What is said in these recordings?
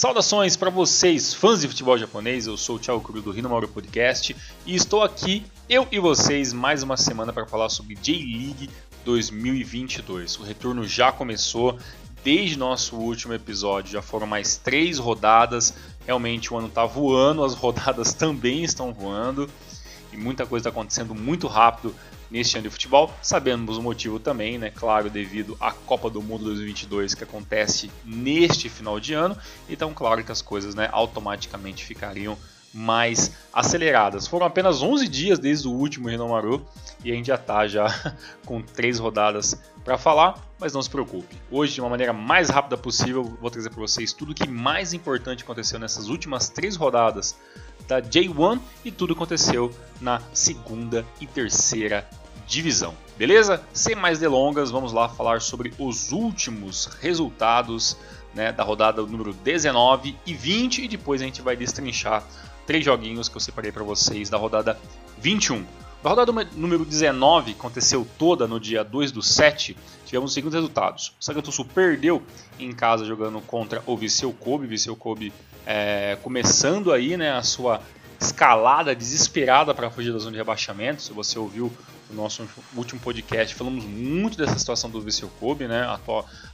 Saudações para vocês, fãs de futebol japonês. Eu sou o Thiago Kuro do Rino Mauro Podcast e estou aqui, eu e vocês, mais uma semana para falar sobre J-League 2022. O retorno já começou desde nosso último episódio, já foram mais três rodadas. Realmente o ano está voando, as rodadas também estão voando e muita coisa está acontecendo muito rápido neste ano de futebol. Sabemos o motivo também, né? Claro, devido à Copa do Mundo 2022 que acontece neste final de ano. Então, claro que as coisas né, automaticamente ficariam mais aceleradas. Foram apenas 11 dias desde o último Renomaru e a gente já está já com três rodadas para falar, mas não se preocupe. Hoje, de uma maneira mais rápida possível, vou trazer para vocês tudo o que mais importante aconteceu nessas últimas três rodadas da J1 e tudo aconteceu na segunda e terceira divisão. Beleza? Sem mais delongas, vamos lá falar sobre os últimos resultados né, da rodada número 19 e 20 e depois a gente vai destrinchar três joguinhos que eu separei para vocês da rodada 21. A rodada número 19 aconteceu toda no dia 2 do 7. Tivemos os seguintes resultados. O Sagantosu perdeu em casa jogando contra o Viseu Kobe. Viseu Kobe é, começando aí né, a sua escalada desesperada para fugir da zona de rebaixamento. Se você ouviu o nosso último podcast, falamos muito dessa situação do Viseu Kobe, né?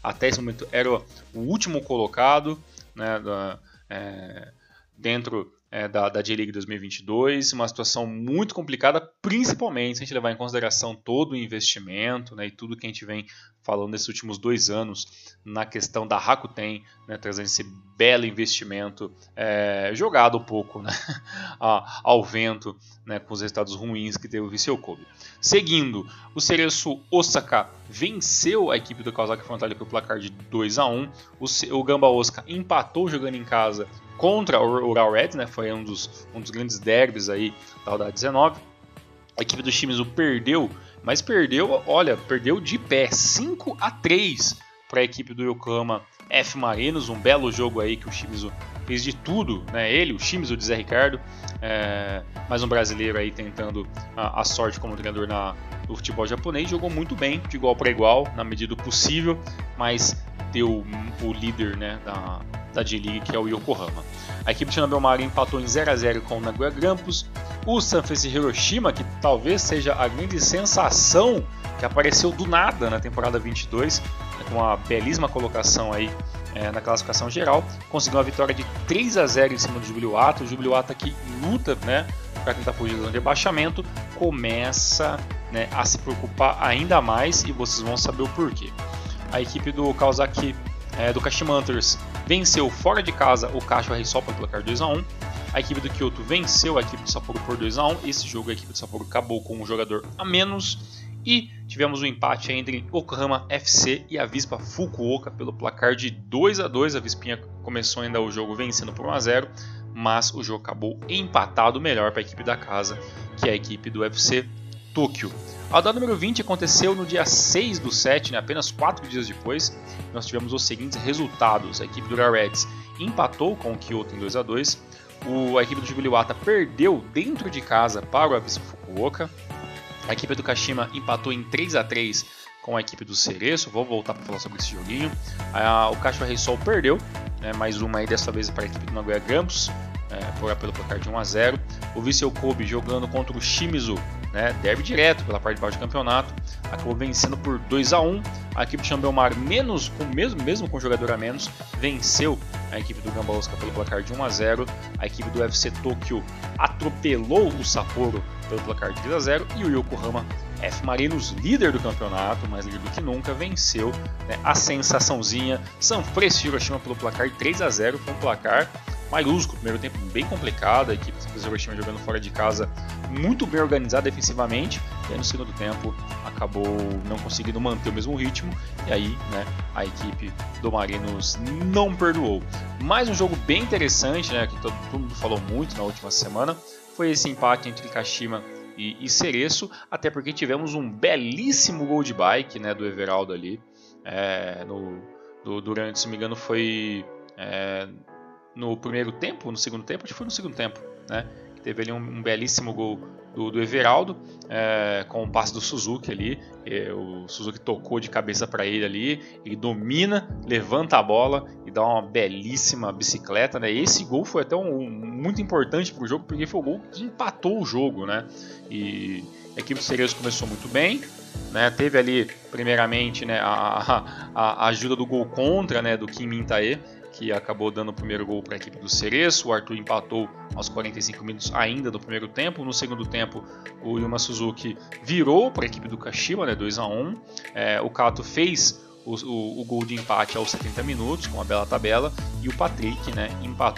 Até esse momento era o último colocado né, da, é, dentro é, da, da J-League 2022, uma situação muito complicada, principalmente se a gente levar em consideração todo o investimento né, e tudo que a gente vem falando nesses últimos dois anos na questão da Rakuten, né, trazendo esse belo investimento é, jogado um pouco né, ao vento né, com os resultados ruins que teve o Viseu Kobe. Seguindo, o Cereço Osaka venceu a equipe do Kawasaki Frontale pelo placar de 2 a 1 o, o Gamba Osaka empatou jogando em casa contra o Ural Reds, né? Foi um dos, um dos grandes derbys aí da rodada 19. A equipe do Shimizu perdeu, mas perdeu, olha, perdeu de pé, 5 a 3 para a equipe do Yokohama F Marinos, um belo jogo aí que o Shimizu fez de tudo, né? Ele, o Shimizu de Zé Ricardo, é, mais um brasileiro aí tentando a, a sorte como treinador na, no futebol japonês, jogou muito bem, de igual para igual, na medida do possível, mas deu o líder né, da, da J-League, que é o Yokohama. A equipe de Nobel empatou em 0 a 0 com o Nagoya Grampus. O Sanfrecce Hiroshima, que talvez seja a grande sensação que apareceu do nada na temporada 22, né, com uma belíssima colocação aí é, na classificação geral, conseguiu uma vitória de 3 a 0 em cima do Jubiluata. O Jubiluata que luta né, para tentar fugir do rebaixamento, começa né, a se preocupar ainda mais e vocês vão saber o porquê. A equipe do Kawasaki é, do Kashimanthers venceu fora de casa o Kashiwa Reysol pelo placar 2x1. A equipe do Kyoto venceu a equipe do Sapporo por 2x1. Esse jogo a equipe do Sapporo acabou com um jogador a menos. E tivemos um empate entre Yokohama FC e a Vispa Fukuoka pelo placar de 2 a 2 A Vispinha começou ainda o jogo vencendo por 1 a 0 mas o jogo acabou empatado melhor para a equipe da casa, que é a equipe do FC Tóquio. A rodada número 20 aconteceu no dia 6 do 7, né, apenas 4 dias depois. Nós tivemos os seguintes resultados. A equipe do Reds empatou com o Kyoto em 2 a 2 o, A equipe do Jubiluata perdeu dentro de casa para o Abyss Fukuoka. A equipe do Kashima empatou em 3 a 3 com a equipe do Cereço. Vou voltar para falar sobre esse joguinho. A, o Kashiwa Reysol perdeu, né, mais uma aí dessa vez para a equipe do Nagoya Grampus, é, pelo placar de 1 a 0 O Viseu Kobe jogando contra o Shimizu né, derby direto pela parte de baixo do campeonato, acabou vencendo por 2 a 1 A equipe de Chambelmar, menos, com, mesmo, mesmo com jogador a menos, venceu a equipe do Gamba Osaka pelo placar de 1 a 0 A equipe do UFC Tokyo atropelou o Sapporo pelo placar de 3 a 0 e o Yokohama F Marinos, líder do campeonato, mais líder do que nunca, venceu né, a sensaçãozinha Sanfrecce Hiroshima pelo placar de 3 a 0 Foi um placar maiúsculo, primeiro tempo bem complicado, a equipe do Hiroshima jogando fora de casa muito bem organizada defensivamente, e aí no segundo tempo acabou não conseguindo manter o mesmo ritmo, e aí né, a equipe do Marinos não perdoou. Mais um jogo bem interessante, né, que todo, todo mundo falou muito na última semana, foi esse empate entre Kashima e, e Cereço, até porque tivemos um belíssimo gol de bike né, do Everaldo ali, é, no, do, durante, se não me engano, foi é, no primeiro tempo, no segundo tempo, acho que foi no segundo tempo, né? Teve ali um, um belíssimo gol do, do Everaldo, é, com o passe do Suzuki ali. É, o Suzuki tocou de cabeça para ele ali, ele domina, levanta a bola e dá uma belíssima bicicleta. Né? Esse gol foi até um, um muito importante para o jogo, porque foi o gol que empatou o jogo. Né? E a equipe do Cerezo começou muito bem, né? Teve ali, primeiramente, né, a, a, a, ajuda do gol contra né, do Kim Mintae, que acabou dando o primeiro gol para a equipe do Cereço. O Arthur empatou aos 45 minutos ainda do primeiro tempo. No segundo tempo, o Yuma Suzuki virou para a equipe do Kashima, né, 2 a 1 é, O Kato fez o, o, o, gol de empate aos 70 minutos, com uma bela tabela. E o Patrick né,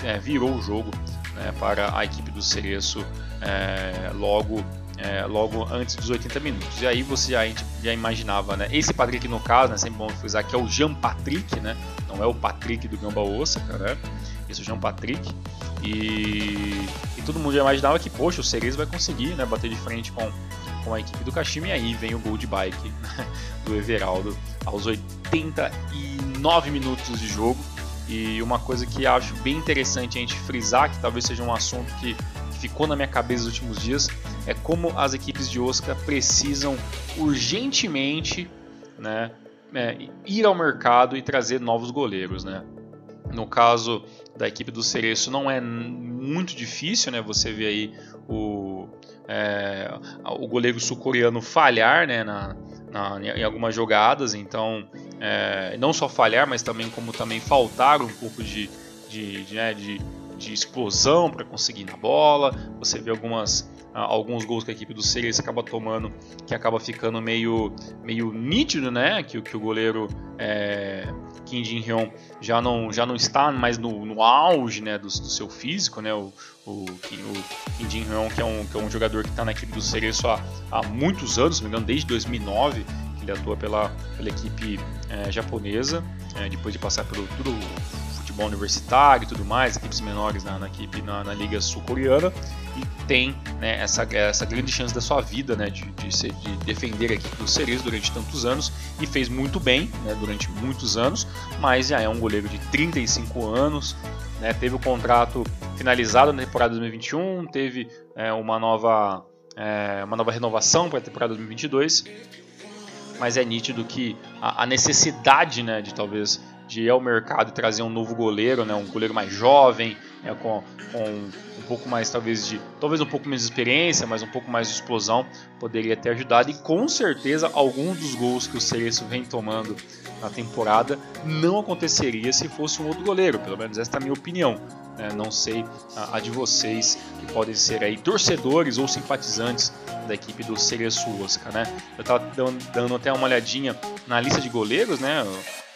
é, virou o jogo né, para a equipe do Cereço é, logo é, logo antes dos 80 minutos. E aí você já, já imaginava, né? Esse Patrick no caso, né? Sempre bom frisar que é o Jean Patrick, né? Não é o Patrick do Gamba Osaka, né? Esse é o Jean Patrick. E, e todo mundo já imaginava que, poxa, o Cerezo vai conseguir, né? Bater de frente com, com a equipe do Kashima. E aí vem o gol de bike né, do Everaldo aos 89 minutos de jogo. E uma coisa que acho bem interessante a gente frisar, que talvez seja um assunto que ficou na minha cabeça nos últimos dias, é como as equipes de Osaka precisam urgentemente né, é, ir ao mercado e trazer novos goleiros. Né? No caso da equipe do Cereço não é muito difícil, né? Você vê aí o, é, o goleiro sul-coreano falhar né, na, na, em algumas jogadas, então é, não só falhar, mas também como também faltar um pouco de, de, de, né, de, de explosão para conseguir na bola. Você vê algumas alguns gols que a equipe do Series acaba tomando, que acaba ficando meio, meio nítido, né? Que, que o goleiro é, Kim Jin-hyun já não, já não está mais no, no auge né, do, do seu físico, né? O, o, o Kim Jin-hyun, que, é um, que é um jogador que está na equipe do Series há, há muitos anos, se não me engano, desde 2009, ele atua pela, pela equipe é, japonesa, é, depois de passar pelo tudo futebol universitário e tudo mais, equipes menores na, na equipe na, na liga sul-coreana e tem né, essa, essa grande chance da sua vida né, de, de, ser, de defender a equipe do Cerezo durante tantos anos e fez muito bem né, durante muitos anos, mas já é um goleiro de 35 anos, né, teve o contrato finalizado na temporada 2021, teve é, uma, nova, é, uma nova renovação para a temporada 2022, mas é nítido que a, necessidade né, de talvez de ir ao mercado e trazer um novo goleiro, né, um goleiro mais jovem, né, com, com pouco mais talvez de talvez um pouco menos de experiência, mas um pouco mais de explosão, poderia ter ajudado e com certeza alguns dos gols que o Cereço vem tomando na temporada não aconteceria se fosse um outro goleiro, pelo menos esta é a minha opinião. Né? Não sei a, a, de vocês que podem ser aí torcedores ou simpatizantes da equipe do Cereço Osaka, né? Eu estava dando, dando até uma olhadinha na lista de goleiros, né?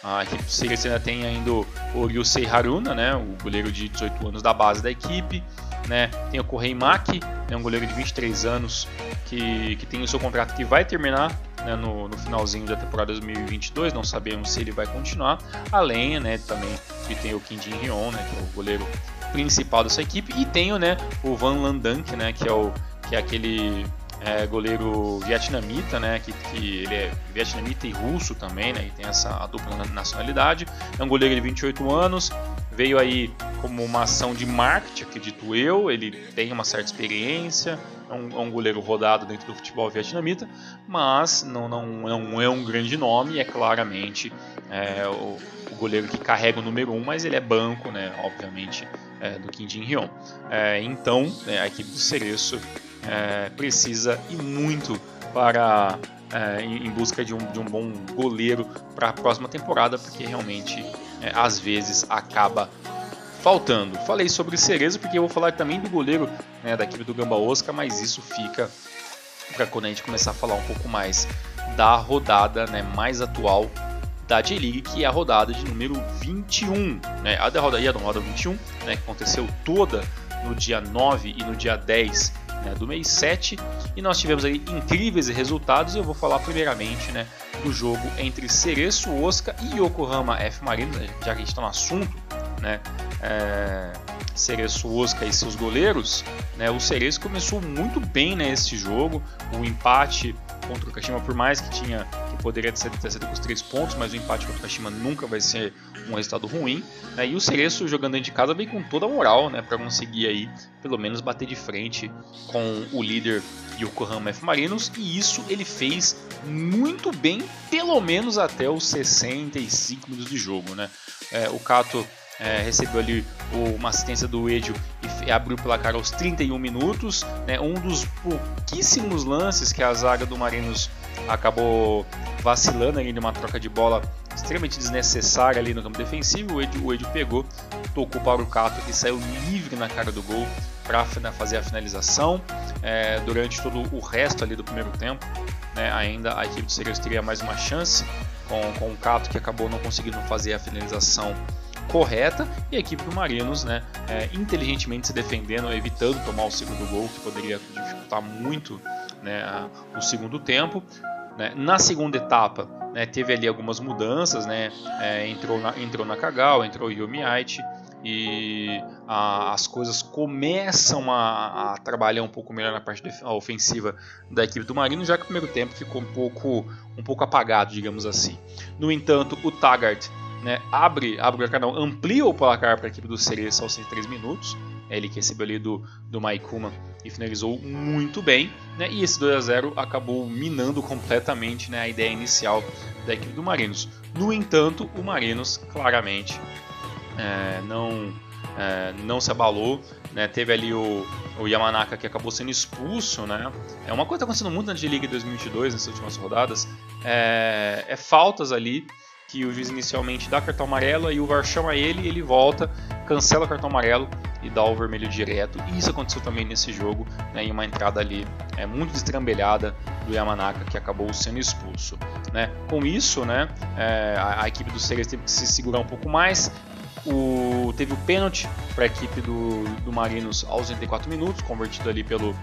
A equipe do Seagulls ainda tem ainda o Ryusei Haruna, né, o goleiro de 18 anos da base da equipe. Né? Tem o Kohei Maki, né, um goleiro de 23 anos que, que tem o seu contrato que vai terminar né, no, no, finalzinho da temporada 2022. Não sabemos se ele vai continuar. Além né, também que tem o Jin Hyun, né, que é o goleiro principal dessa equipe. E tem né, o Van Landank, né, que, é o, que é aquele é, goleiro vietnamita, né, que, que, ele é vietnamita e russo também, né, e tem essa dupla nacionalidade. É um goleiro de 28 anos, veio aí como uma ação de marketing, acredito eu. Ele tem uma certa experiência, é um, é um goleiro rodado dentro do futebol vietnamita, mas não, não, não é um grande nome, é claramente é, o, o, goleiro que carrega o número 1, um, mas ele é banco, né, obviamente, é, do Kim Jin-hyun. É, então, né, a equipe do Cereço é, precisa e muito para é, em, busca de um, de um bom goleiro para a próxima temporada, porque realmente é, às vezes acaba faltando. Falei sobre Cerezo porque eu vou falar também do goleiro né, da equipe do Gamba Osaka, mas isso fica para quando a gente começar a falar um pouco mais da rodada né, mais atual da J-League, que é a rodada de número 21. Né? A derrota aí, a rodada 21, né, que aconteceu toda no dia 9 e no dia 10 né, do mês 7 e nós tivemos aí incríveis resultados eu vou falar primeiramente né, do jogo entre Cereço Osaka e Yokohama F Marinos, né, já que a gente está no assunto, né, é, Cereço Osaka e seus goleiros, né, o Cereço começou muito bem nesse né, jogo, o empate contra o Kashima, por mais que tinha que poderia ter sido com os três pontos, mas o empate contra o Kashima nunca vai ser um resultado ruim. Né? E o Cereço jogando dentro de casa vem com toda a moral né, para conseguir aí pelo menos bater de frente com o líder Yokohama F Marinos e isso ele fez muito bem, pelo menos até os 65 minutos de jogo. Né? É, o Kato é, recebeu ali uma assistência do Edio e abriu o placar aos 31 minutos. Né, um dos pouquíssimos lances que a zaga do Marinos acabou vacilando ali numa troca de bola extremamente desnecessária ali no campo defensivo. O Edio, o Edio pegou, tocou para o Cato que saiu livre na cara do gol para fazer a finalização. É, durante todo o resto ali do primeiro tempo, né, ainda a equipe do Cereus teria mais uma chance com, com o Cato que acabou não conseguindo fazer a finalização correta e a equipe do Marinos né, é, inteligentemente se defendendo, evitando tomar o segundo gol, que poderia dificultar muito né, o segundo tempo. Né. Na segunda etapa, né, teve ali algumas mudanças, né, é, entrou, na, entrou Nakagawa, entrou e a, as coisas começam a, a, trabalhar um pouco melhor na parte ofensiva da equipe do Marino, já que o primeiro tempo ficou um pouco, um pouco apagado, digamos assim. No entanto, o Taggart né, abre, abre o placar, amplia o placar para a equipe do Cereço aos 103 minutos. É ele que recebeu ali do, do Maikuma e finalizou muito bem. Né, e esse 2 a 0 acabou minando completamente né, a ideia inicial da equipe do Marinos. No entanto, o Marinos claramente é, não, é, não se abalou. Né, teve ali o, o Yamanaka que acabou sendo expulso. Né, é uma coisa que está acontecendo muito na G-League 2022, nessas últimas rodadas. É, é faltas ali que o juiz inicialmente dá cartão amarelo, aí o VAR chama ele, ele volta, cancela o cartão amarelo e dá o vermelho direto. E isso aconteceu também nesse jogo, né, em uma entrada ali é, muito destrambelhada do Yamanaka que acabou sendo expulso. Né. Com isso, né, é, a, a, equipe do Ceres teve que se segurar um pouco mais. O, teve o pênalti para a equipe do, do Marinos aos 84 minutos, convertido ali pelo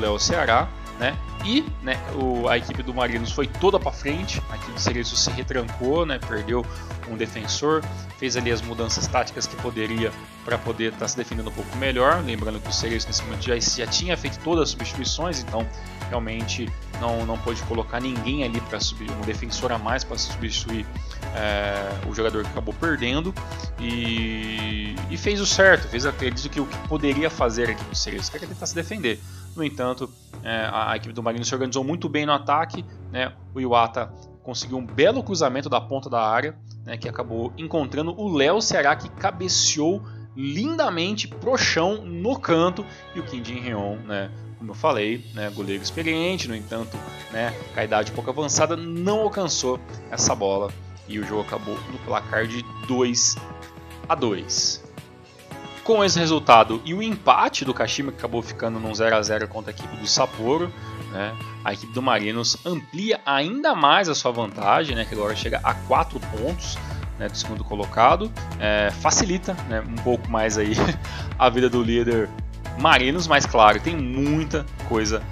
Léo Ceará né? E né, o, a equipe do Marinos foi toda para frente, a equipe do Cereço se retrancou, né, perdeu um defensor, fez ali as mudanças táticas que poderia para poder estar tá se defendendo um pouco melhor. Lembrando que o Cereço nesse momento já, já tinha feito todas as substituições, então realmente não, não pôde colocar ninguém ali para subir, um defensor a mais para substituir é, o jogador que acabou perdendo e, e fez o certo, fez acredito que o que poderia fazer aqui do Cereço, que é tentar se defender. No entanto, é, a, a, equipe do Marinho se organizou muito bem no ataque. Né? O Iwata conseguiu um belo cruzamento da ponta da área, né, que acabou encontrando o Léo Ceará, que cabeceou lindamente pro chão no canto. E o Kim Jin Hyun, né, como eu falei, né, goleiro experiente, no entanto, né, com a idade pouco avançada, não alcançou essa bola. E o jogo acabou no placar de 2 a 2. Com esse resultado e o empate do Kashima, que acabou ficando num 0 a 0 contra a equipe do Sapporo, né, a equipe do Marinos amplia ainda mais a sua vantagem, né, que agora chega a 4 pontos né, do segundo colocado, é, facilita né, um pouco mais aí a vida do líder Marinos, mas claro, tem muita coisa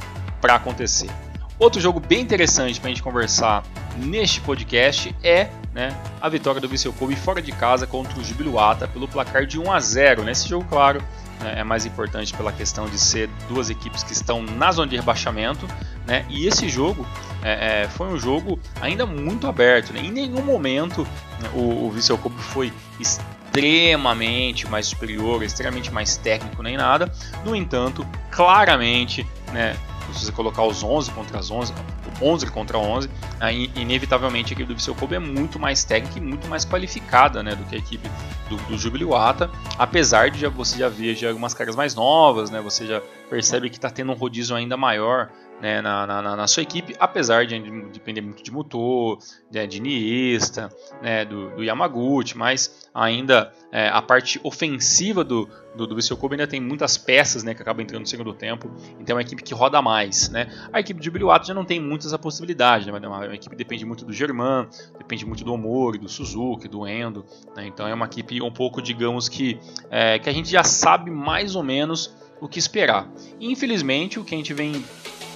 para acontecer. Outro jogo bem interessante para a gente conversar neste podcast é né, a vitória do Viseu Kobe fora de casa contra o Jubiluata pelo placar de 1 a 0. Nesse jogo, claro, né, é mais importante pela questão de ser duas equipes que estão na zona de rebaixamento. Né, e esse jogo é, é, foi um jogo ainda muito aberto. Né, em nenhum momento né, o, o Viseu Kobe foi extremamente mais superior, extremamente mais técnico nem nada. No entanto, claramente, né, se você colocar os 11 contra as 11, 11 contra 11, aí, inevitavelmente a equipe do Viseu Kobe é muito mais técnica e muito mais qualificada né, do que a equipe do, do Jubiluata, apesar de já, você já ver já algumas caras mais novas, né, você já percebe que está tendo um rodízio ainda maior né, na, na, na, sua equipe, apesar de depender muito de motor, de, de Niesta, né, do, do, Yamaguchi, mas ainda é, a parte ofensiva do, do, do Viseu Kobe ainda tem muitas peças né, que acabam entrando no segundo tempo, então é uma equipe que roda mais. Né? A equipe de Jubiluato já não tem muitas essa possibilidade, né, é uma, uma equipe que depende muito do German, depende muito do Omori, do Suzuki, do Endo, né, então é uma equipe um pouco, digamos que, é, que a gente já sabe mais ou menos o que esperar. Infelizmente, o que a gente vem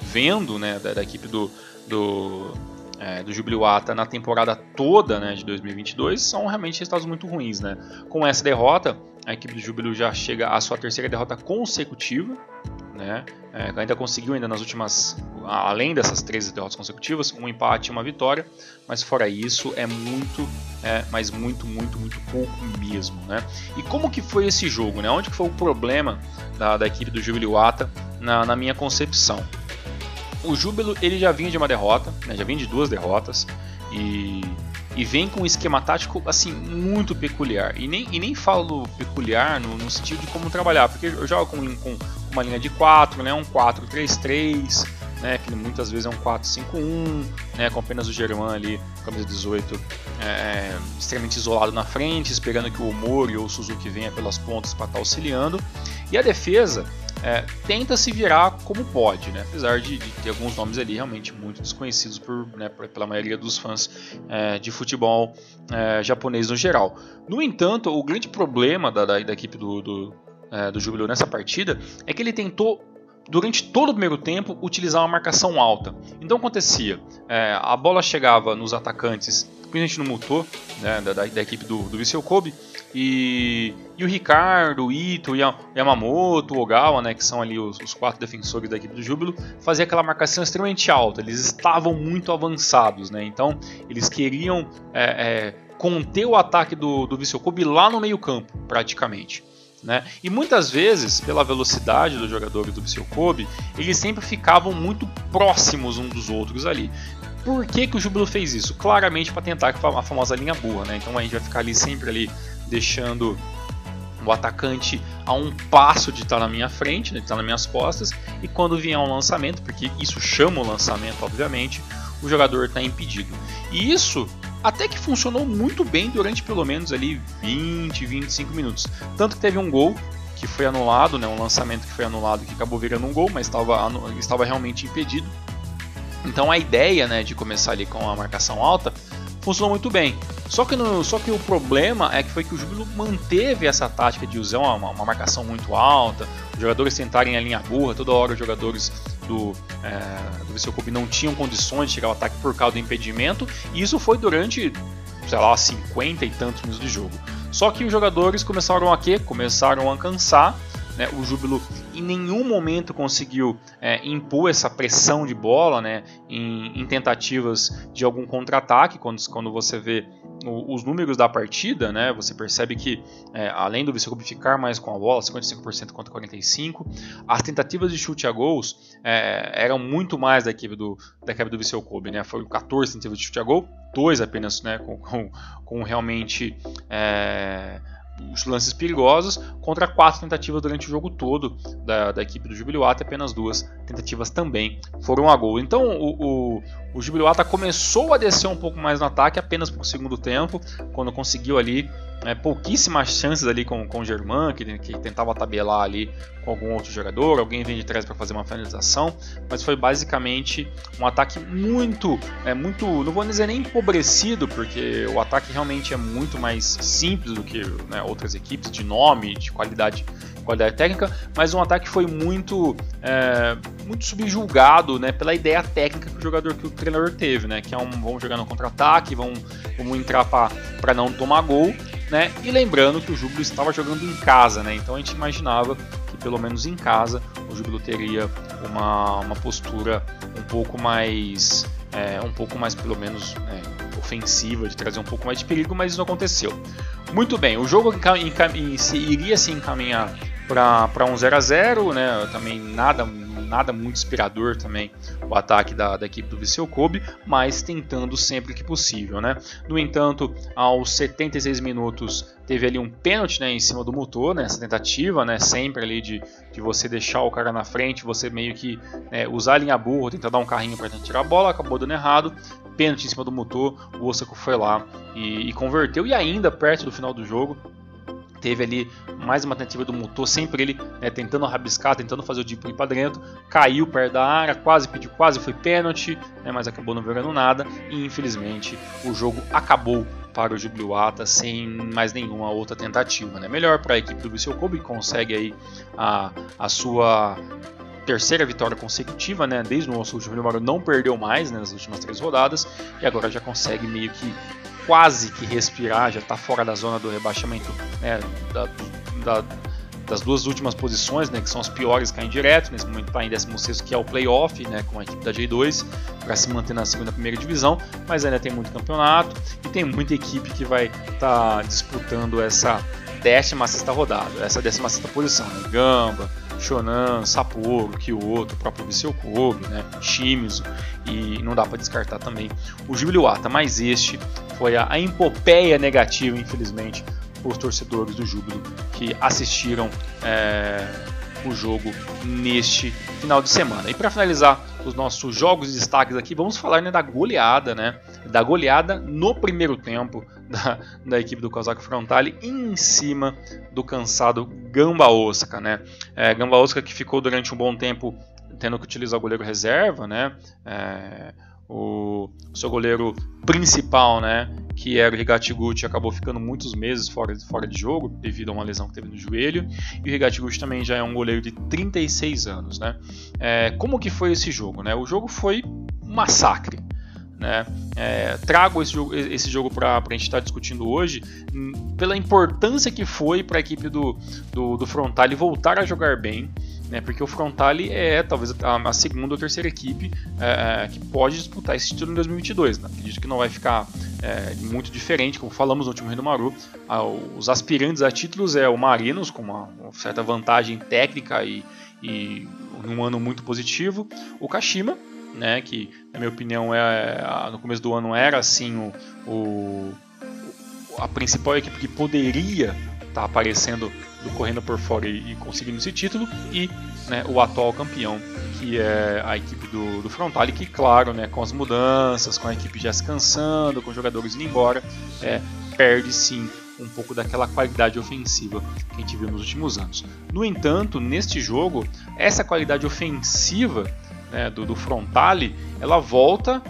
vendo né, da, da equipe do, do, é, do Jubiluata na temporada toda né, de 2022 são realmente resultados muito ruins. Né? Com essa derrota, a equipe do Júbilo já chega à sua terceira derrota consecutiva. né? É, ainda conseguiu ainda nas últimas, além dessas 13 derrotas consecutivas, um empate e uma vitória, mas fora isso é muito, é, mas muito, muito, muito pouco mesmo, né? E como que foi esse jogo, né? Onde que foi o problema da, da equipe do Jubiluata na, na minha concepção? O Júbilo ele já vinha de uma derrota, né? já vinha de duas derrotas e e vem com um esquema tático assim muito peculiar. E nem, e nem falo peculiar no, no sentido de como trabalhar, porque eu jogo com, com uma linha de 4, né, um 4-3-3, né, que muitas vezes é um 4-5-1, né, com apenas o Germán ali, camisa 18, é, extremamente isolado na frente, esperando que o Mori ou o Suzuki venha pelas pontas para estar tá auxiliando. E a defesa é, tenta se virar como pode, né? apesar de, de, ter alguns nomes ali realmente muito desconhecidos por, né, pela maioria dos fãs é, de futebol é, japonês no geral. No entanto, o grande problema da, da, da equipe do, do, é, do nessa partida é que ele tentou durante todo o primeiro tempo, utilizar uma marcação alta. Então acontecia, é, a bola chegava nos atacantes, principalmente no motor né, da, da, da, equipe do, do Kobe, e, e o Ricardo, o Ito, Yamamoto, o Ogawa, né, que são ali os, os, quatro defensores da equipe do Júbilo, fazia aquela marcação extremamente alta. Eles estavam muito avançados, né? Então eles queriam é, é, conter o ataque do, do Kobe lá no meio campo, praticamente. Né? E muitas vezes, pela velocidade dos jogadores do Viseu Kobe, eles sempre ficavam muito próximos uns dos outros ali. Por que, que o Júbilo fez isso? Claramente para tentar a famosa linha burra, né? Então a gente vai ficar ali sempre ali deixando o atacante a um passo de estar na minha frente, né, de estar nas minhas costas, e quando vier um lançamento, porque isso chama o lançamento, obviamente, o jogador está impedido. E isso até que funcionou muito bem durante pelo menos ali 20, 25 minutos. Tanto que teve um gol que foi anulado, né, um lançamento que foi anulado que acabou virando um gol, mas estava, estava realmente impedido. Então a ideia né, de começar ali com a marcação alta funcionou muito bem. Só que, no, só que o problema é que foi que o Júbilo manteve essa tática de usar uma, uma, marcação muito alta, os jogadores tentarem a linha burra, toda hora os jogadores do, é, do Viseu Clube não tinham condições de chegar ao ataque por causa do impedimento, e isso foi durante, sei lá, 50 e tantos minutos de jogo. Só que os jogadores começaram a quê? Começaram a cansar né? O Júbilo em nenhum momento conseguiu é, impor essa pressão de bola né? em, em tentativas de algum contra-ataque. Quando, quando você vê o, os números da partida, né, você percebe que é, além do Viseu ficar mais com a bola, 55% contra 45%, as tentativas de chute a gols é, eram muito mais da equipe do, da equipe do Kobe. Né? Foram 14 tentativas de chute a gol, dois apenas né, com, com, com realmente. Os lances perigosos contra quatro tentativas durante o jogo todo da, da equipe do Jubiluata, apenas duas tentativas também foram a gol. Então o, o, o Jubiluata começou a descer um pouco mais no ataque apenas para o segundo tempo, quando conseguiu ali é, pouquíssimas chances ali com, com o Germán, que, que tentava tabelar ali com algum outro jogador, alguém vem de trás para fazer uma finalização, mas foi basicamente um ataque muito, é, muito, não vou dizer nem empobrecido, porque o ataque realmente é muito mais simples do que outras equipes de nome, de qualidade, qualidade técnica, mas um ataque foi muito, é, muito subjulgado, né, pela ideia técnica que o jogador, que o treinador teve, né, que é um, vamos jogar no contra-ataque, vamos, vamos entrar para não tomar gol, né? E lembrando que o Júbilo estava jogando em casa, né? Então a gente imaginava que pelo menos em casa o Júbilo teria uma, uma postura um pouco mais, é, um pouco mais pelo menos é, ofensiva, de trazer um pouco mais de perigo, mas isso não aconteceu. Muito bem, o jogo iria se encaminhar para um 0 a 0 né? Também nada nada muito inspirador também o ataque da, da equipe do Viseu Kobe, mas tentando sempre que possível, né? No entanto, aos 76 minutos teve ali um pênalti né, em cima do motor, né, tentativa, né, sempre ali de, de você deixar o cara na frente, você meio que né, usar a linha burra, tentar dar um carrinho para tirar a bola, acabou dando errado, pênalti em cima do motor, o Osaka foi lá e, e converteu, e ainda perto do final do jogo, teve ali mais uma tentativa do motor, sempre ele né, tentando rabiscar, tentando fazer o Deep para dentro, caiu perto da área, quase pediu, quase foi pênalti, né, mas acabou não virando nada e infelizmente o jogo acabou para o Jubiluata sem mais nenhuma outra tentativa. Né? Melhor para a equipe do Viseu Kobe, consegue aí a, a sua terceira vitória consecutiva, né? Desde o nosso último número não perdeu mais né, nas últimas três rodadas e agora já consegue meio que quase que respirar, já está fora da zona do rebaixamento, né, da, da, das duas últimas posições, né, que são as piores, caem direto. Nesse momento está em 16, que é o playoff, né, com a equipe da J2, para se manter na segunda primeira divisão. Mas ainda tem muito campeonato e tem muita equipe que vai estar tá disputando essa 16 rodada, essa 16 posição. Né? Gamba, Shonan, Sapporo, Kyoto, o próprio Viseu Kobe, né, Shimizu. E não dá para descartar também o Jubiluata, mas este foi a, a epopeia negativa, infelizmente, os torcedores do Júbilo que assistiram é, o jogo neste final de semana. E para finalizar os nossos jogos e destaques aqui, vamos falar né, da goleada, né? Da goleada no primeiro tempo da, da equipe do Casaco Frontale em cima do cansado Gamba Osaka, né? É, Gamba Osaka que ficou durante um bom tempo tendo que utilizar o goleiro reserva, né? É, o, seu goleiro principal, né? Que era o Higatiguchi, acabou ficando muitos meses fora, fora de jogo devido a uma lesão que teve no joelho. E o Higatiguchi também já é um goleiro de 36 anos, né? É, como que foi esse jogo, né? O jogo foi um massacre. Né? É, trago esse jogo, esse jogo para a gente estar tá discutindo hoje hum, pela importância que foi para a equipe do, do, do Frontale voltar a jogar bem, né? porque o Frontale é talvez a, a segunda ou terceira equipe é, é que pode disputar esse título em 2022. Né? Acredito que não vai ficar é, muito diferente, como falamos no último Rio do Maru. Ah, os aspirantes a títulos é o Marinos, com uma, uma certa vantagem técnica e, e um ano muito positivo, o Kashima né? Que na minha opinião é no começo do ano era assim o, o a principal equipe que poderia estar tá aparecendo do correndo por fora e, e conseguindo esse título e né, o atual campeão que é a equipe do, do Frontale que claro né com as mudanças com a equipe já se cansando com os jogadores indo embora é, perde sim um pouco daquela qualidade ofensiva que a gente viu nos últimos anos. No entanto, neste jogo, essa qualidade ofensiva né, do, do Frontale, ela volta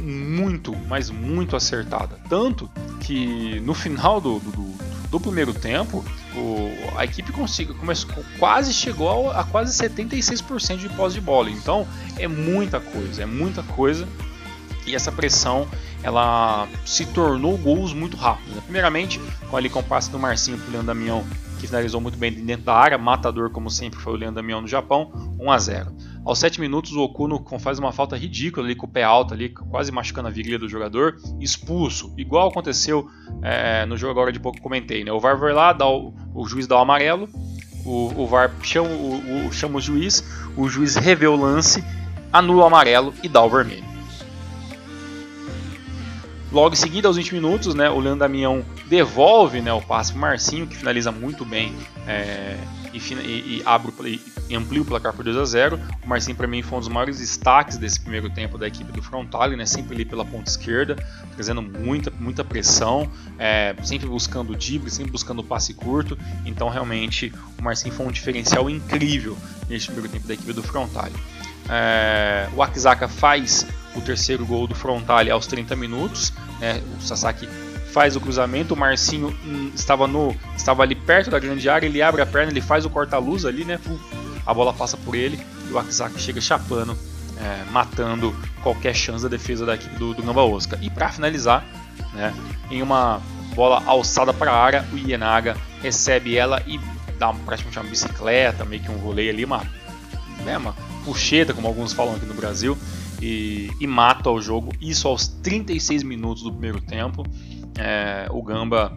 muito, mas muito acertada. Tanto que no final do, do, do primeiro tempo, o, a equipe consiga, começou, quase chegou a, a quase 76% de pós de bola. Então é muita coisa, é muita coisa. E essa pressão ela se tornou gols muito rápidos. Né? Primeiramente, com ali com o passe do Marcinho para o Leandro Damião, que finalizou muito bem dentro da área, matador como sempre foi o Leandro Damião no Japão, 1 a 0. Aos 7 minutos, o Okuno faz uma falta ridícula ali com o pé alto, ali, quase machucando a virilha do jogador, expulso, igual aconteceu é, no jogo agora de pouco comentei. Né? O VAR vai lá, dá o, o juiz dá o amarelo, o, o VAR chama o, o, chama o juiz, o juiz revê o lance, anula o amarelo e dá o vermelho. Logo em seguida, aos 20 minutos, né, o Leandro Damião devolve né, o passe para o Marcinho, que finaliza muito bem é, e, e, e, abre, e amplia o placar por 2 a 0 O Marcinho, para mim, foi um dos maiores destaques desse primeiro tempo da equipe do Frontale, né, sempre ali pela ponta esquerda, trazendo muita, muita pressão, é, sempre buscando o drible, sempre buscando o passe curto. Então, realmente, o Marcinho foi um diferencial incrível neste primeiro tempo da equipe do Frontale. É, o Akizaka faz o terceiro gol do Frontale aos 30 minutos. Né? O Sasaki faz o cruzamento, o Marcinho hum, estava no estava ali perto da grande área, ele abre a perna, ele faz o corta-luz ali, né? A bola passa por ele e o Akizaki chega chapando, é, matando qualquer chance da defesa da equipe do, do Gamba Osaka. E para finalizar, né, em uma bola alçada para a área, o Ienaga recebe ela e dá praticamente uma bicicleta, meio que um rolê ali, uma, né, uma puxeta, como alguns falam aqui no Brasil, e, e mata o jogo. Isso aos 36 minutos do primeiro tempo. É, o Gamba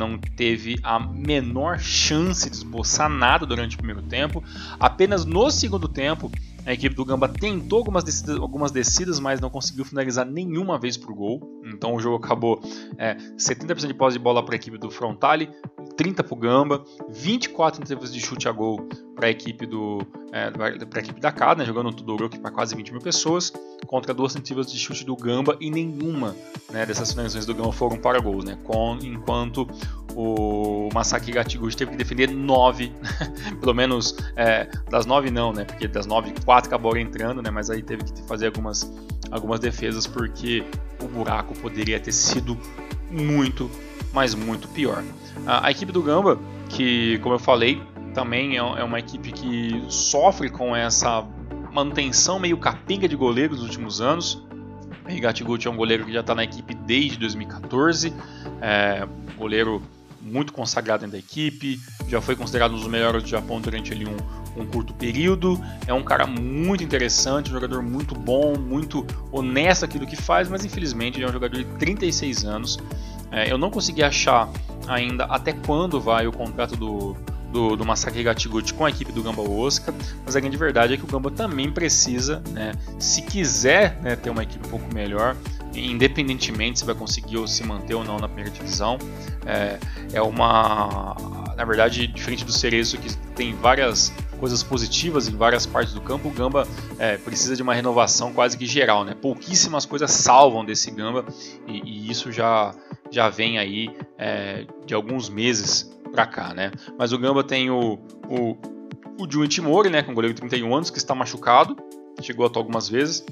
não teve a menor chance de esboçar nada durante o primeiro tempo. Apenas no segundo tempo, a equipe do Gamba tentou algumas descidas, algumas descidas mas não conseguiu finalizar nenhuma vez o gol. Então o jogo acabou é, 70% de posse de bola para a equipe do Frontale, 30 para o Gamba, 24 tentativas de chute a gol para a equipe do é, para a equipe da CAD, né, jogando um Tudoroki para quase 20 mil pessoas, contra duas tentativas de chute do Gamba e nenhuma né, dessas finalizações do Gamba foram para gols, né, com, enquanto o Masaki Gatiguchi teve que defender nove, pelo menos é, das nove não, né, porque das nove quatro acabaram entrando, né, mas aí teve que fazer algumas algumas defesas porque o buraco poderia ter sido muito, mas muito pior. A, a equipe do Gamba, que como eu falei, também é, é uma equipe que sofre com essa manutenção meio capenga de goleiros nos últimos anos. O Higatiguchi é um goleiro que já está na equipe desde 2014, é, goleiro muito consagrado dentro da equipe, já foi considerado um dos melhores do Japão durante ali um, um curto período. É um cara muito interessante, um jogador muito bom, muito honesto aquilo que faz, mas infelizmente é um jogador de 36 anos. É, eu não consegui achar ainda até quando vai o contrato do, do, do Masaki Gatiguchi com a equipe do Gamba Osaka, mas a grande verdade é que o Gamba também precisa, né, se quiser né, ter uma equipe um pouco melhor, independentemente se vai conseguir se manter ou não na primeira divisão, é, é uma, na verdade, diferente do Cerezo que tem várias coisas positivas em várias partes do campo, o Gamba é, precisa de uma renovação quase que geral, né? Pouquíssimas coisas salvam desse Gamba e, e isso já já vem aí é, de alguns meses para cá, né? Mas o Gamba tem o, o, o Junichi Mori, né, com goleiro de 31 anos, que está machucado, chegou a algumas vezes,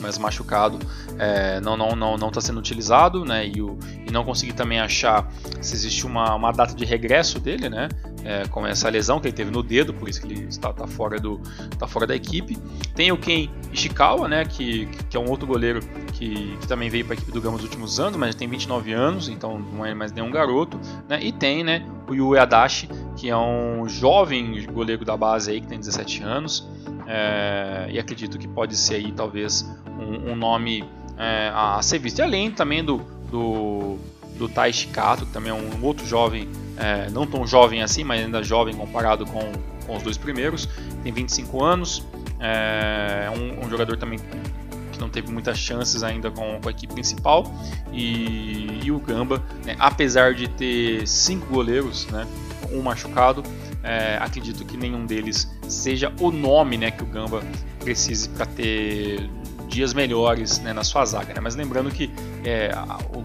mas machucado, é, não não não não está sendo utilizado, né? E, o, e não consegui também achar se existe uma, uma data de regresso dele, né? É, com essa lesão que ele teve no dedo, por isso que ele está, está fora do está fora da equipe. Tem o Ken Ishikawa, né? Que, que é um outro goleiro que, que também veio para a equipe do Gama nos últimos anos, mas tem 29 anos, então não é mais nenhum garoto, né? E tem, né? O Yu Adachi, que é um jovem goleiro da base aí que tem 17 anos. É, e acredito que pode ser aí talvez um, um nome é, a ser visto. E além também do, do, do Tai Shikato, que também é um outro jovem, é, não tão jovem assim, mas ainda jovem comparado com, com os dois primeiros, tem 25 anos, é um, um jogador também que não teve muitas chances ainda com, com a equipe principal, e, e o Gamba, né, apesar de ter cinco goleiros, né, um machucado, é, acredito que nenhum deles seja o nome né, que o Gamba precise para ter dias melhores né, na sua zaga. Né? Mas lembrando que é,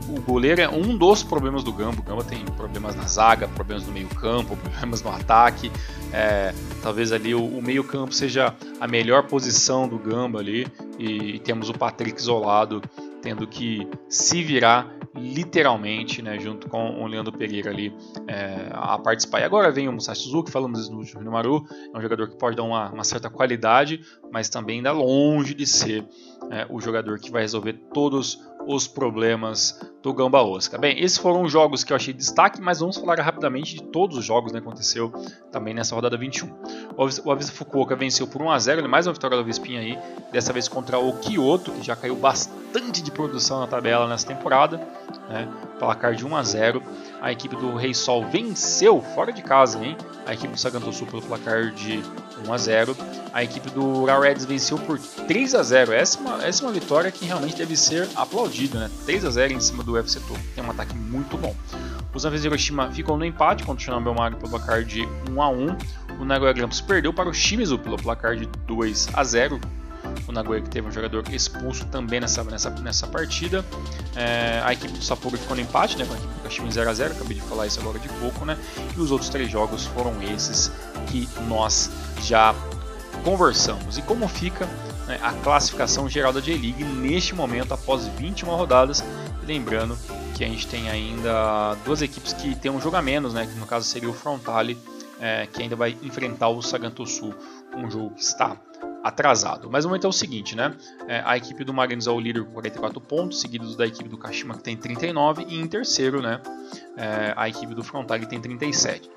o, goleiro é um dos problemas do Gamba. O Gamba tem problemas na zaga, problemas no meio campo, problemas no ataque. É, talvez ali o, o, meio campo seja a melhor posição do Gamba ali. E, e temos o Patrick isolado tendo que se virar literalmente, né, junto com o Leandro Pereira ali é, a participar. E agora vem o Musashi Suzuki, falamos no Maru, é um jogador que pode dar uma, uma certa qualidade, mas também ainda longe de ser é, o jogador que vai resolver todos os problemas do Gamba Osaka. Bem, esses foram os jogos que eu achei de destaque, mas vamos falar rapidamente de todos os jogos que aconteceu também nessa rodada 21. O Avisa Fukuoka venceu por 1 a 0, mais uma vitória do Vespinha aí, dessa vez contra o Kyoto, que já caiu bastante de produção na tabela nessa temporada, né? placar de 1 a 0. A equipe do Rei Sol venceu fora de casa, hein? A equipe do Saganto Sul pelo placar de 1 a 0. A equipe do Ural Reds venceu por 3 a 0. Essa é uma, essa é uma vitória que realmente deve ser aplaudida, né? 3 a 0 em cima do UFC Tokyo. Tem um ataque muito bom. Os Naves de Hiroshima ficam no empate contra o Shinhan Belmari pelo placar de 1 a 1. O Nagoya Grampus perdeu para o Shimizu pelo placar de 2 a 0 o Nagoya que teve um jogador expulso também nessa, nessa, nessa partida. É, a equipe do Sapporo ficou no empate, né, com a equipe do Kashima 0x0, acabei de falar isso agora de pouco, né? E os outros três jogos foram esses que nós já conversamos. E como fica né, a classificação geral da J-League neste momento, após 21 rodadas. Lembrando que a gente tem ainda duas equipes que tem um jogo a menos, né, que no caso seria o Frontale, é, que ainda vai enfrentar o Saganto Sul, um jogo que está atrasado. Mas o momento é o seguinte, né? É, a equipe do Marinus é o líder com 44 pontos, seguido da equipe do Kashima que tem 39 e em terceiro, né? É, a equipe do Frontale tem 37.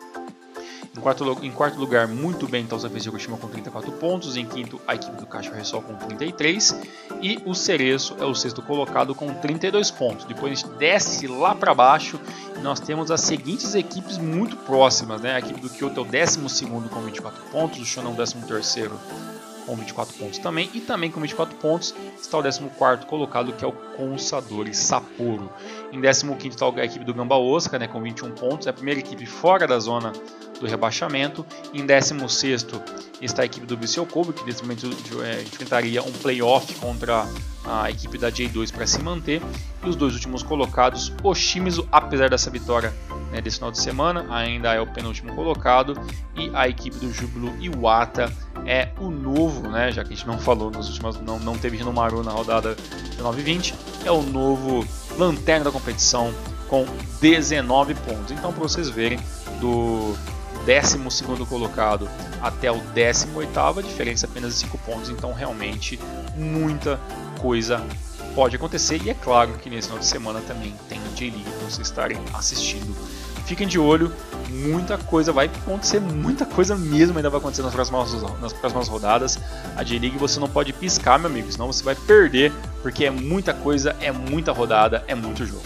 Em quarto, em quarto lugar, muito bem, então o Hiroshima com 34 pontos. Em quinto, a equipe do Caixa Ressol com 33. E o Cereço é o sexto colocado com 32 pontos. Depois a gente desce lá para baixo e nós temos as seguintes equipes muito próximas. Né? A equipe do Kyoto é o 12 com 24 pontos, o Shonan é o 13 com 24 pontos também. E também com 24 pontos está o 14 colocado, que é o Consadores Sapporo. Em 15 está a equipe do Gamba Osaka, né, com 21 pontos. É a primeira equipe fora da zona do rebaixamento. Em 16 está a equipe do Viseu Kobe, que nesse momento é, enfrentaria um playoff contra a equipe da J2 para se manter. E os dois últimos colocados, o Shimizu, apesar dessa vitória né, desse final de semana, ainda é o penúltimo colocado. E a equipe do Júbilo Iwata é o novo, né, já que a gente não falou nos últimos, não, não teve Hinomaru na rodada 19 e 20, é o novo lanterna da competição com 19 pontos. Então, para vocês verem, do 12 colocado até o 18, a diferença é apenas de 5 pontos. Então, realmente, muita coisa pode acontecer. E é claro que nesse final de semana também tem J-League para vocês estarem assistindo fiquem de olho, muita coisa vai acontecer, muita coisa mesmo ainda vai acontecer nas próximas, nas próximas rodadas. A J-League você não pode piscar, meu amigo, senão você vai perder, porque é muita coisa, é muita rodada, é muito jogo.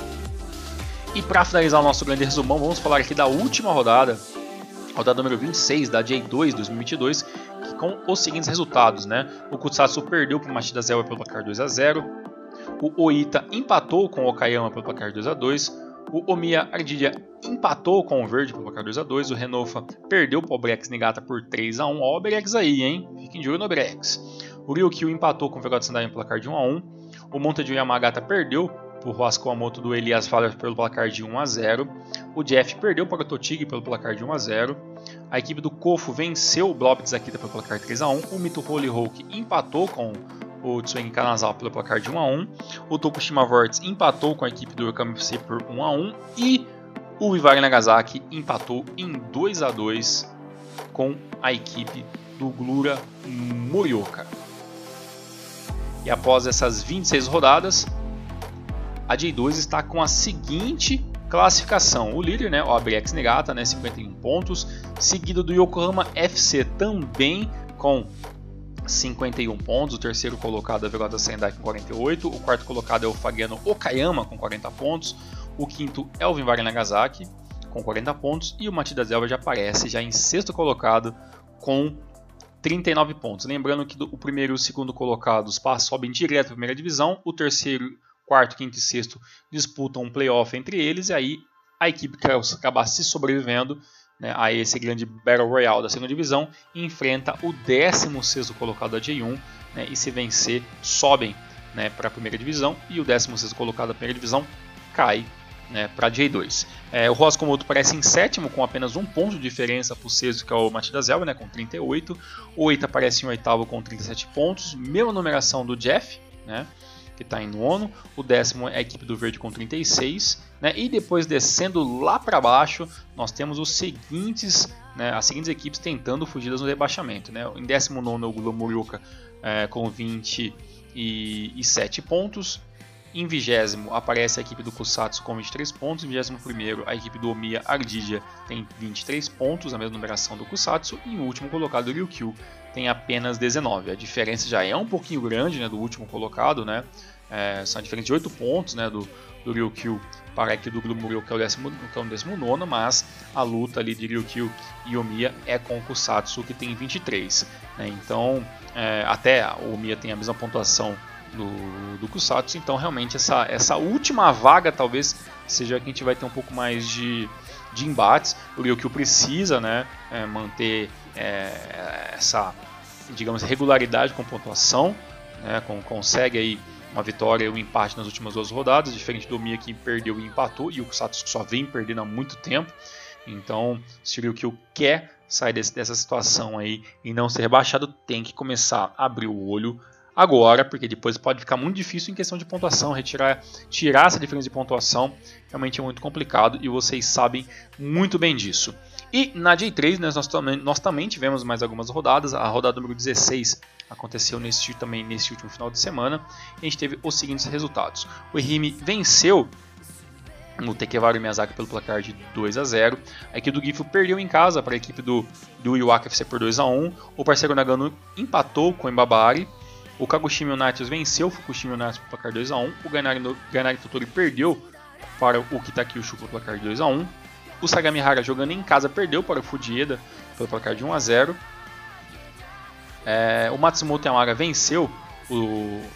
E para finalizar o nosso grande resumão, vamos falar aqui da última rodada, rodada número 26 da J2 2022, com os seguintes resultados, né? O Kutsatsu perdeu para o Machida Zelda pelo placar 2 a 0. O Oita empatou com o Okayama pelo placar 2 a 2. O Omiya Ardidia empatou com o Verde pelo placar 2 a 2. O Renofa perdeu para o Obrex Negata por 3 a 1. Ó, o Obrex aí, hein? Fiquem de olho no Obrex. O Ryukyu empatou com o Vegeta Sendai pelo placar de 1 a 1. O Monte de Yamagata perdeu por Huasco do Elias Fowler pelo placar de 1 a 0. O Jeff perdeu para o Totig pelo placar de 1 a 0. A equipe do Kofu venceu o Blob Zakita pelo placar 3 a 1. O Mito Holy Hulk empatou com o Tsueng Kanazawa pelo placar de 1 a 1. O Tokushima Vortex empatou com a equipe do Okami FC por 1 a 1 e o Vivari Nagasaki empatou em 2 a 2 com a equipe do Glura Morioka. E após essas 26 rodadas, a J2 está com a seguinte classificação. O líder, né, o ABX Negata, né, 51 pontos, seguido do Yokohama FC também com 51 pontos, o terceiro colocado é o Velota Sendai com 48, o quarto colocado é o Fagiano Okayama com 40 pontos, o quinto é o Vinvari Nagasaki com 40 pontos. E o Matida Zelva já aparece já em sexto colocado com 39 pontos. Lembrando que o primeiro e o segundo colocados sobem direto a primeira divisão, o terceiro, quarto, quinto e sexto disputam um playoff entre eles e aí a equipe que acabar se sobrevivendo né, a esse grande Battle Royale da segunda divisão enfrenta o 16 colocado da J1 né, e se vencer sobem né, para a primeira divisão e o 16 colocado da primeira divisão cai né, para a J2. É, o Ross Komodo parece em sétimo com apenas um ponto de diferença para o sexto que é o Matidas Zelva né, com 38. O Eita aparece em oitavo com 37 pontos, mesma numeração do Jeff, né, que está em nono. O décimo é a equipe do Verde com 36. Né? E depois descendo lá para baixo, nós temos os seguintes, né, as seguintes equipes tentando fugir do rebaixamento. Né? Em 19 o Gula é, com 27 pontos. Em 20 aparece a equipe do Kusatsu com 23 pontos. Em 21 a equipe do Omiya Ardidia tem 23 pontos, a mesma numeração do Kusatsu. E o último colocado, o Ryukyu, tem apenas 19. A diferença já é um pouquinho grande né, do último colocado, né? É, são a diferença de 8 pontos né, do, do Ryukyu para a equipe do Glumuryo, que é o 19, que é o 19 mas a luta ali de Ryukyu e Omiya é com o Kusatsu, que tem 23. Né? Então, é, até o Omiya tem a mesma pontuação do, do Kusatsu, então realmente essa, essa última vaga talvez seja que a gente vai ter um pouco mais de, de embates. O Ryukyu precisa né, é, manter é, essa digamos regularidade com pontuação, né, com, consegue aí uma vitória e um empate nas últimas duas rodadas, diferente do Mia que perdeu e empatou, e o Kusatsu só vem perdendo há muito tempo. Então, se o Ryukyu quer sair desse, dessa situação aí e não ser rebaixado, tem que começar a abrir o olho agora, porque depois pode ficar muito difícil em questão de pontuação, retirar tirar essa diferença de pontuação realmente é muito complicado e vocês sabem muito bem disso. E na J3 né, nós, também, nós também tivemos mais algumas rodadas, a rodada número 16 aconteceu nesse, também nesse último final de semana, e a gente teve os seguintes resultados. O Ehime venceu no Tekevaru Miyazaki pelo placar de 2 a 0. A equipe do Gifu perdeu em casa para a equipe do, do Iwaka FC por 2 a 1. O parceiro Nagano empatou com o Embabari. O Kagoshima United venceu o Fukushima United pelo placar 2 a 1. O Ganari, Totori perdeu para o Kitakyushu pelo placar de 2 a 1. O Sagamihara jogando em casa perdeu para o Fujieda pelo placar de 1 a 0. É, o Matsumoto Yamaga venceu o,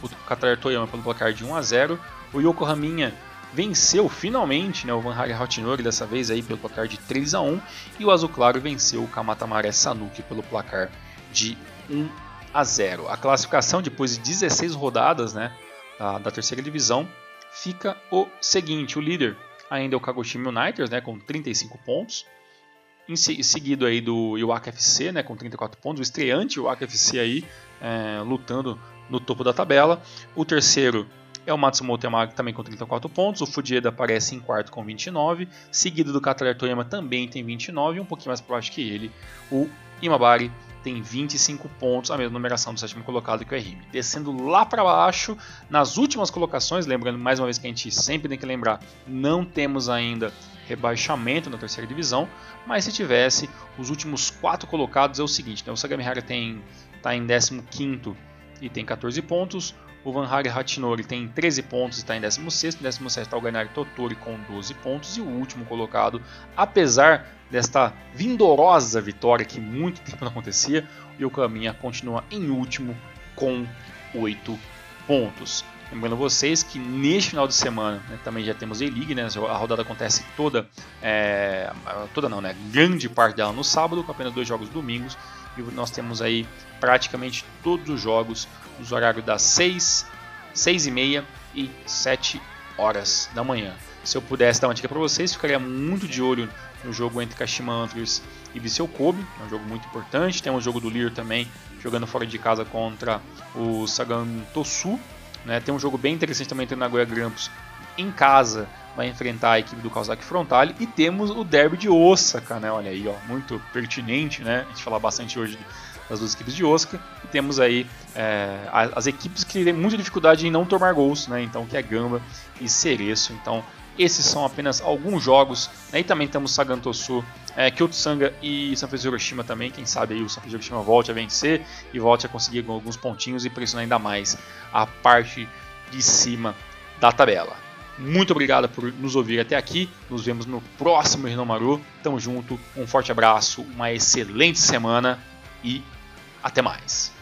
o Katar Toyama pelo placar de 1 a 0. O Yokohama venceu finalmente né, o Van Hari Hautinori dessa vez aí pelo placar de 3 a 1 e o Azul Claro venceu o Kamata Maré Sanuki pelo placar de 1 a 0. A classificação depois de 16 rodadas né, da, da terceira divisão fica o seguinte: o líder ainda é o Kagoshima United né, com 35 pontos. Em seguido aí do Iwaka FC, né, com 34 pontos, o estreante Iwaka FC aí, é, lutando no topo da tabela. O terceiro é o Matsumoto Yamaga também com 34 pontos, o Fujieda aparece em quarto com 29, seguido do Kataler Toyama também tem 29, e um pouquinho mais para baixo que ele, o Imabari tem 25 pontos, a mesma numeração do sétimo colocado que o RM. Descendo lá para baixo, nas últimas colocações, lembrando mais uma vez que a gente sempre tem que lembrar, não temos ainda rebaixamento na terceira divisão, mas se tivesse, os últimos quatro colocados é o seguinte, né? o Sagamihara tem está em 15 e tem 14 pontos, o Van Hare Hatinori tem 13 pontos e está em 16. Em 17 está o Gainari Totori com 12 pontos. E o último colocado, apesar desta vindorosa vitória que muito tempo não acontecia, o Yokohama continua em último com 8 pontos. Lembrando vocês que neste final de semana né, também já temos A-League, né, a rodada acontece toda, é, toda não, né, grande parte dela no sábado, com apenas dois jogos domingos, e nós temos aí praticamente todos os jogos nos horários das 6, 6 e meia e 7 horas da manhã. Se eu pudesse dar uma dica para vocês, ficaria muito de olho no jogo entre Kashima Antlers e Viseu Kobe, é um jogo muito importante. Tem um jogo do Lear também, jogando fora de casa contra o Sagan Tosu. Né? Tem um jogo bem interessante também entre Nagoya Grampus em casa, vai enfrentar a equipe do Kawasaki Frontale. E temos o derby de Osaka, né? olha aí, ó, muito pertinente, né? a gente fala bastante hoje das duas equipes de Osaka. E temos aí é, as equipes que têm muita dificuldade em não tomar gols, né? Então, que é Gamba e Cereço. Então, esses são apenas alguns jogos. Né? E também temos Sagantosu, é, Kyoto e Sanfrecce Hiroshima também. Quem sabe aí o Sanfrecce Hiroshima volte a vencer e volte a conseguir alguns pontinhos e pressionar ainda mais a parte de cima da tabela. Muito obrigado por nos ouvir até aqui. Nos vemos no próximo Rinomaru. Tamo junto, um forte abraço, uma excelente semana e até mais.